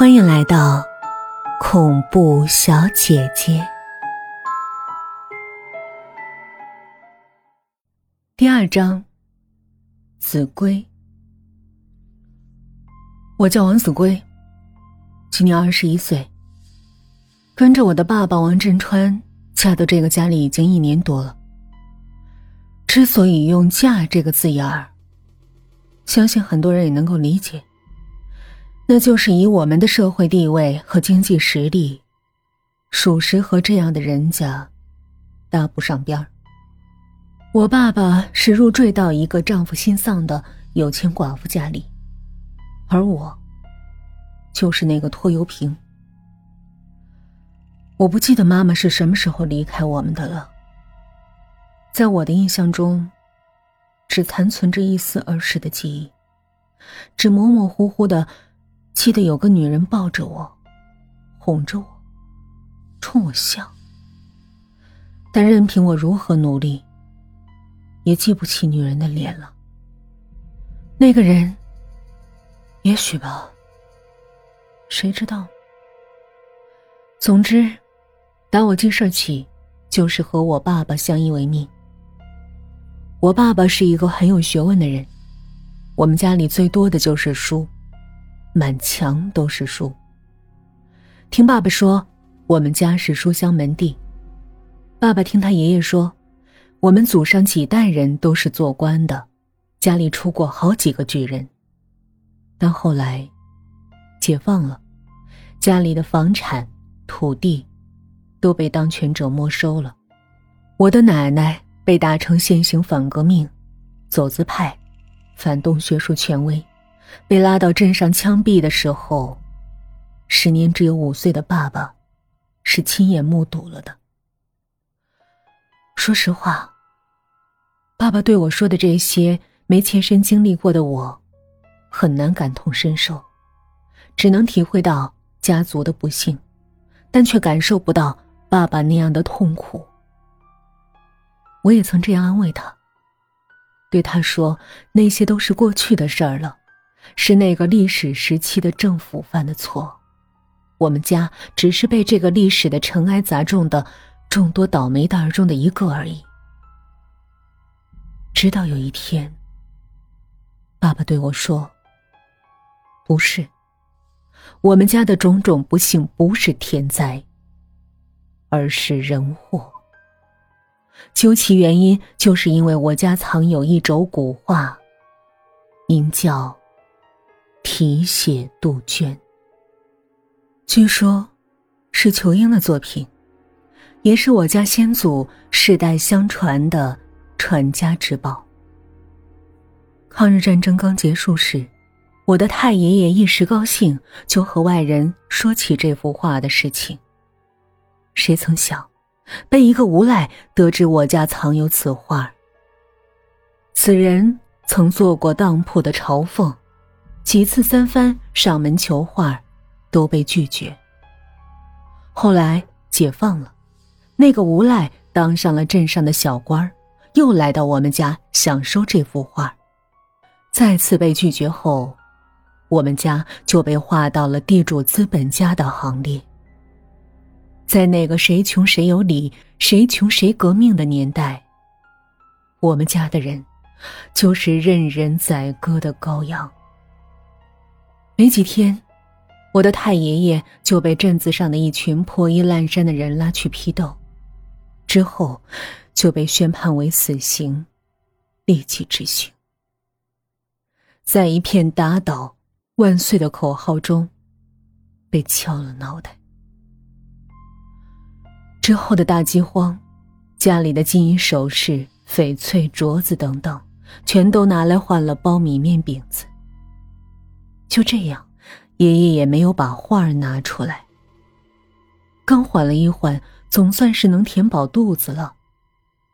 欢迎来到恐怖小姐姐。第二章，子规。我叫王子规，今年二十一岁，跟着我的爸爸王振川嫁到这个家里已经一年多了。之所以用“嫁”这个字眼儿，相信很多人也能够理解。那就是以我们的社会地位和经济实力，属实和这样的人家搭不上边儿。我爸爸是入赘到一个丈夫心丧的有钱寡妇家里，而我就是那个拖油瓶。我不记得妈妈是什么时候离开我们的了，在我的印象中，只残存着一丝儿时的记忆，只模模糊糊的。记得有个女人抱着我，哄着我，冲我笑。但任凭我如何努力，也记不起女人的脸了。那个人，也许吧，谁知道？总之，打我记事起，就是和我爸爸相依为命。我爸爸是一个很有学问的人，我们家里最多的就是书。满墙都是书。听爸爸说，我们家是书香门第。爸爸听他爷爷说，我们祖上几代人都是做官的，家里出过好几个举人。但后来，解放了，家里的房产、土地，都被当权者没收了。我的奶奶被打成现行反革命、走资派、反动学术权威。被拉到镇上枪毙的时候，时年只有五岁的爸爸，是亲眼目睹了的。说实话，爸爸对我说的这些没切身经历过的我，很难感同身受，只能体会到家族的不幸，但却感受不到爸爸那样的痛苦。我也曾这样安慰他，对他说：“那些都是过去的事儿了。”是那个历史时期的政府犯的错，我们家只是被这个历史的尘埃砸中的众多倒霉蛋中的一个而已。直到有一天，爸爸对我说：“不是，我们家的种种不幸不是天灾，而是人祸。究其原因，就是因为我家藏有一轴古画，名叫……”题写杜鹃，据说，是仇英的作品，也是我家先祖世代相传的传家之宝。抗日战争刚结束时，我的太爷爷一时高兴，就和外人说起这幅画的事情。谁曾想，被一个无赖得知我家藏有此画。此人曾做过当铺的朝奉。几次三番上门求画，都被拒绝。后来解放了，那个无赖当上了镇上的小官又来到我们家想收这幅画，再次被拒绝后，我们家就被划到了地主资本家的行列。在那个谁穷谁有理、谁穷谁革命的年代，我们家的人就是任人宰割的羔羊。没几天，我的太爷爷就被镇子上的一群破衣烂衫的人拉去批斗，之后就被宣判为死刑，立即执行。在一片“打倒万岁”的口号中，被敲了脑袋。之后的大饥荒，家里的金银首饰、翡翠镯子等等，全都拿来换了苞米面饼子。就这样，爷爷也没有把画拿出来。刚缓了一缓，总算是能填饱肚子了。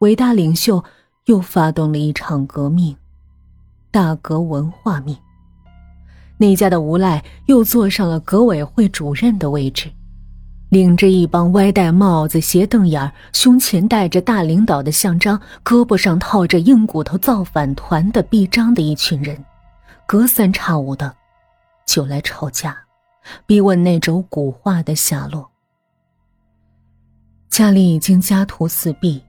伟大领袖又发动了一场革命，大革文化命。那家的无赖又坐上了革委会主任的位置，领着一帮歪戴帽子、斜瞪眼儿、胸前戴着大领导的像章、胳膊上套着硬骨头造反团的臂章的一群人，隔三差五的。就来吵架，逼问那轴古画的下落。家里已经家徒四壁，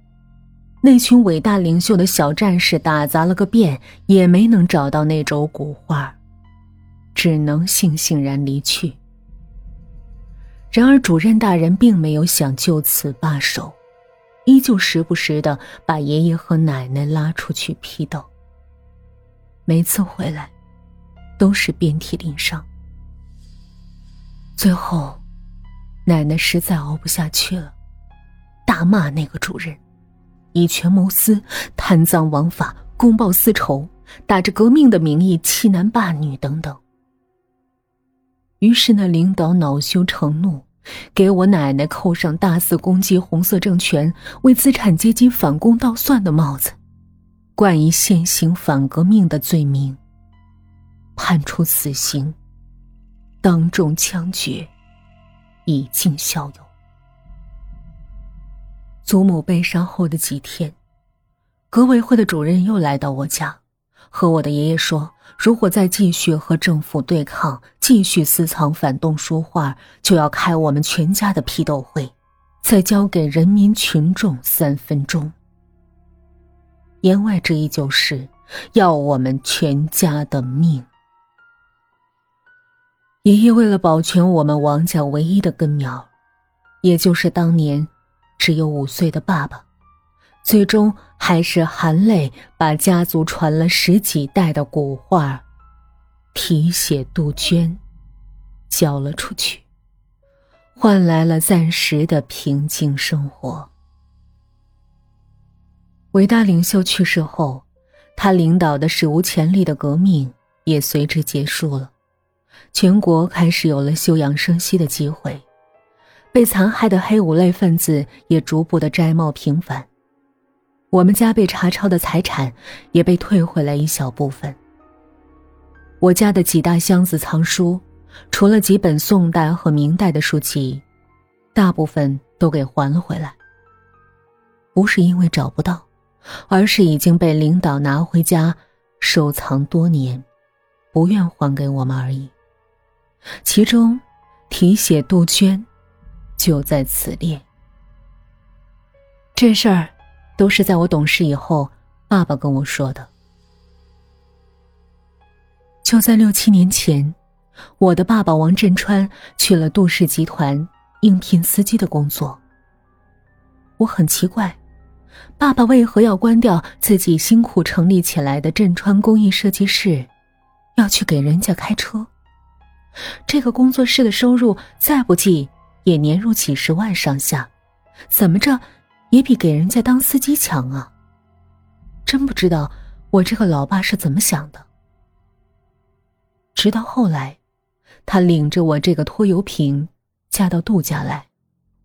那群伟大领袖的小战士打砸了个遍，也没能找到那轴古画，只能悻悻然离去。然而，主任大人并没有想就此罢手，依旧时不时的把爷爷和奶奶拉出去批斗。每次回来，都是遍体鳞伤。最后，奶奶实在熬不下去了，大骂那个主任，以权谋私、贪赃枉法、公报私仇，打着革命的名义欺男霸女等等。于是，那领导恼羞成怒。给我奶奶扣上大肆攻击红色政权、为资产阶级反攻倒算的帽子，冠以现行反革命的罪名，判处死刑，当众枪决，以儆效尤。祖母被杀后的几天，革委会的主任又来到我家。和我的爷爷说，如果再继续和政府对抗，继续私藏反动书画，就要开我们全家的批斗会，再交给人民群众三分钟。言外之意就是要我们全家的命。爷爷为了保全我们王家唯一的根苗，也就是当年只有五岁的爸爸。最终还是含泪把家族传了十几代的古画，题写杜鹃，交了出去，换来了暂时的平静生活。伟大领袖去世后，他领导的史无前例的革命也随之结束了，全国开始有了休养生息的机会，被残害的黑五类分子也逐步的摘帽平反。我们家被查抄的财产也被退回来一小部分。我家的几大箱子藏书，除了几本宋代和明代的书籍，大部分都给还了回来。不是因为找不到，而是已经被领导拿回家收藏多年，不愿还给我们而已。其中，题写杜鹃，就在此列。这事儿。都是在我懂事以后，爸爸跟我说的。就在六七年前，我的爸爸王振川去了杜氏集团应聘司机的工作。我很奇怪，爸爸为何要关掉自己辛苦成立起来的振川工艺设计室，要去给人家开车？这个工作室的收入再不济也年入几十万上下，怎么着？也比给人家当司机强啊！真不知道我这个老爸是怎么想的。直到后来，他领着我这个拖油瓶嫁到杜家来，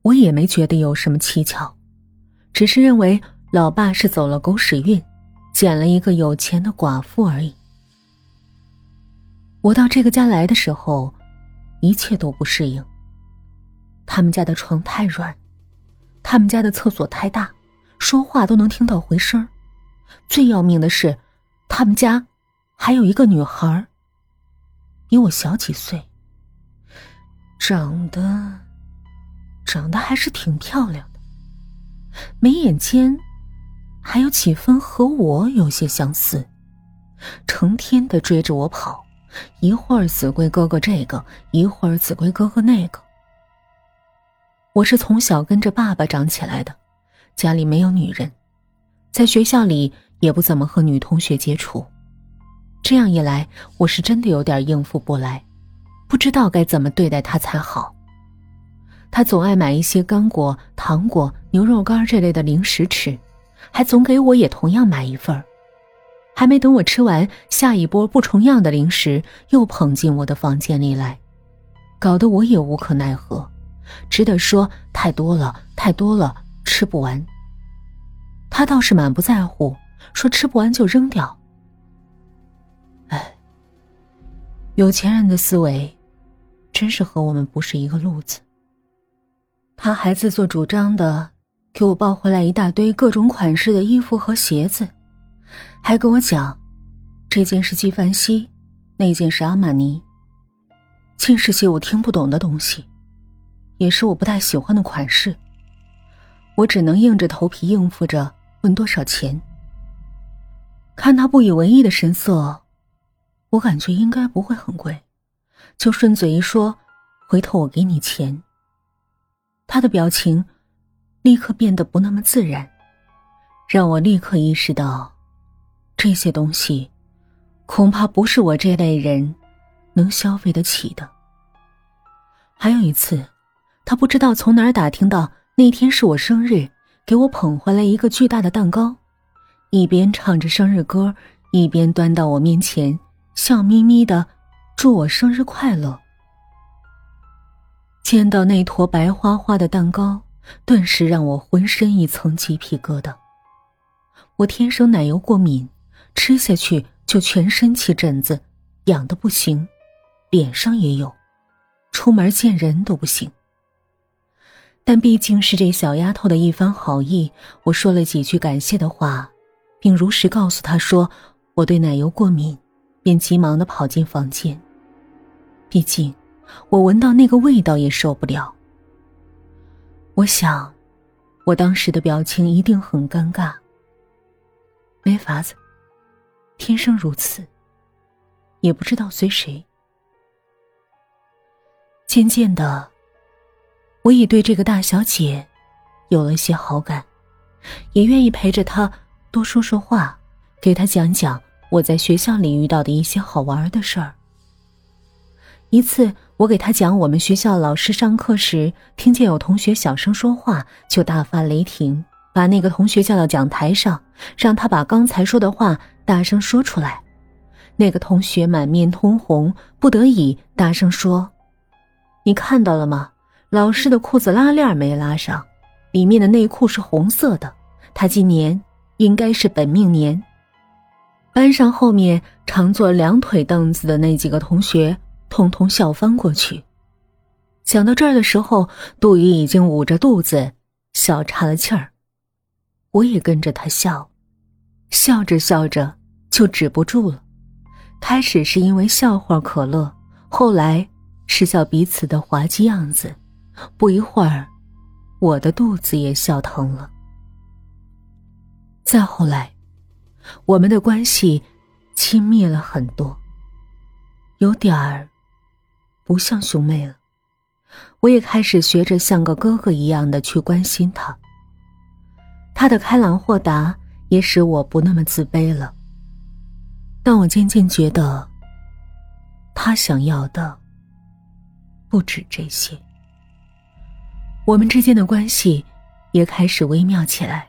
我也没觉得有什么蹊跷，只是认为老爸是走了狗屎运，捡了一个有钱的寡妇而已。我到这个家来的时候，一切都不适应。他们家的床太软。他们家的厕所太大，说话都能听到回声最要命的是，他们家还有一个女孩比我小几岁，长得长得还是挺漂亮的，眉眼间还有几分和我有些相似，成天的追着我跑，一会儿子规哥哥这个，一会儿子规哥哥那个。我是从小跟着爸爸长起来的，家里没有女人，在学校里也不怎么和女同学接触。这样一来，我是真的有点应付不来，不知道该怎么对待他才好。他总爱买一些干果、糖果、牛肉干这类的零食吃，还总给我也同样买一份儿。还没等我吃完，下一波不重样的零食又捧进我的房间里来，搞得我也无可奈何。只得说太多了，太多了，吃不完。他倒是满不在乎，说吃不完就扔掉。哎，有钱人的思维，真是和我们不是一个路子。他还自作主张的给我抱回来一大堆各种款式的衣服和鞋子，还跟我讲，这件是纪梵希，那件是阿玛尼。尽是些我听不懂的东西，也是我不太喜欢的款式。我只能硬着头皮应付着，问多少钱。看他不以为意的神色，我感觉应该不会很贵，就顺嘴一说：“回头我给你钱。”他的表情立刻变得不那么自然，让我立刻意识到，这些东西恐怕不是我这类人能消费得起的。还有一次，他不知道从哪儿打听到那天是我生日，给我捧回来一个巨大的蛋糕，一边唱着生日歌，一边端到我面前，笑眯眯的祝我生日快乐。见到那坨白花花的蛋糕，顿时让我浑身一层鸡皮疙瘩。我天生奶油过敏，吃下去就全身起疹子，痒的不行，脸上也有，出门见人都不行。但毕竟是这小丫头的一番好意，我说了几句感谢的话，并如实告诉她说我对奶油过敏，便急忙的跑进房间。毕竟。我闻到那个味道也受不了。我想，我当时的表情一定很尴尬。没法子，天生如此。也不知道随谁。渐渐的，我已对这个大小姐有了些好感，也愿意陪着她多说说话，给她讲讲我在学校里遇到的一些好玩的事儿。一次。我给他讲，我们学校老师上课时听见有同学小声说话，就大发雷霆，把那个同学叫到讲台上，让他把刚才说的话大声说出来。那个同学满面通红，不得已大声说：“你看到了吗？老师的裤子拉链没拉上，里面的内裤是红色的。他今年应该是本命年。”班上后面常坐两腿凳子的那几个同学。通通笑翻过去。讲到这儿的时候，杜宇已经捂着肚子笑岔了气儿，我也跟着他笑，笑着笑着就止不住了。开始是因为笑话可乐，后来是笑彼此的滑稽样子，不一会儿，我的肚子也笑疼了。再后来，我们的关系亲密了很多，有点儿。不像兄妹了，我也开始学着像个哥哥一样的去关心他。他的开朗豁达也使我不那么自卑了。但我渐渐觉得，他想要的不止这些。我们之间的关系也开始微妙起来。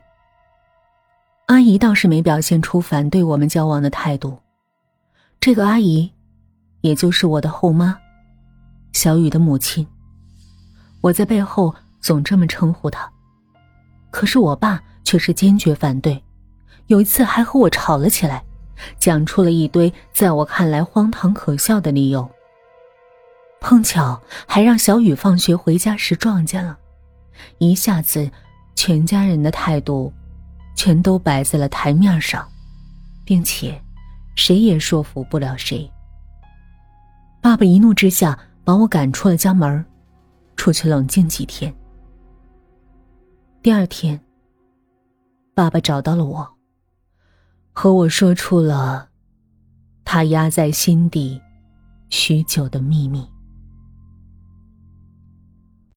阿姨倒是没表现出反对我们交往的态度。这个阿姨，也就是我的后妈。小雨的母亲，我在背后总这么称呼她，可是我爸却是坚决反对，有一次还和我吵了起来，讲出了一堆在我看来荒唐可笑的理由。碰巧还让小雨放学回家时撞见了，一下子，全家人的态度，全都摆在了台面上，并且，谁也说服不了谁。爸爸一怒之下。把我赶出了家门，出去冷静几天。第二天，爸爸找到了我，和我说出了他压在心底许久的秘密。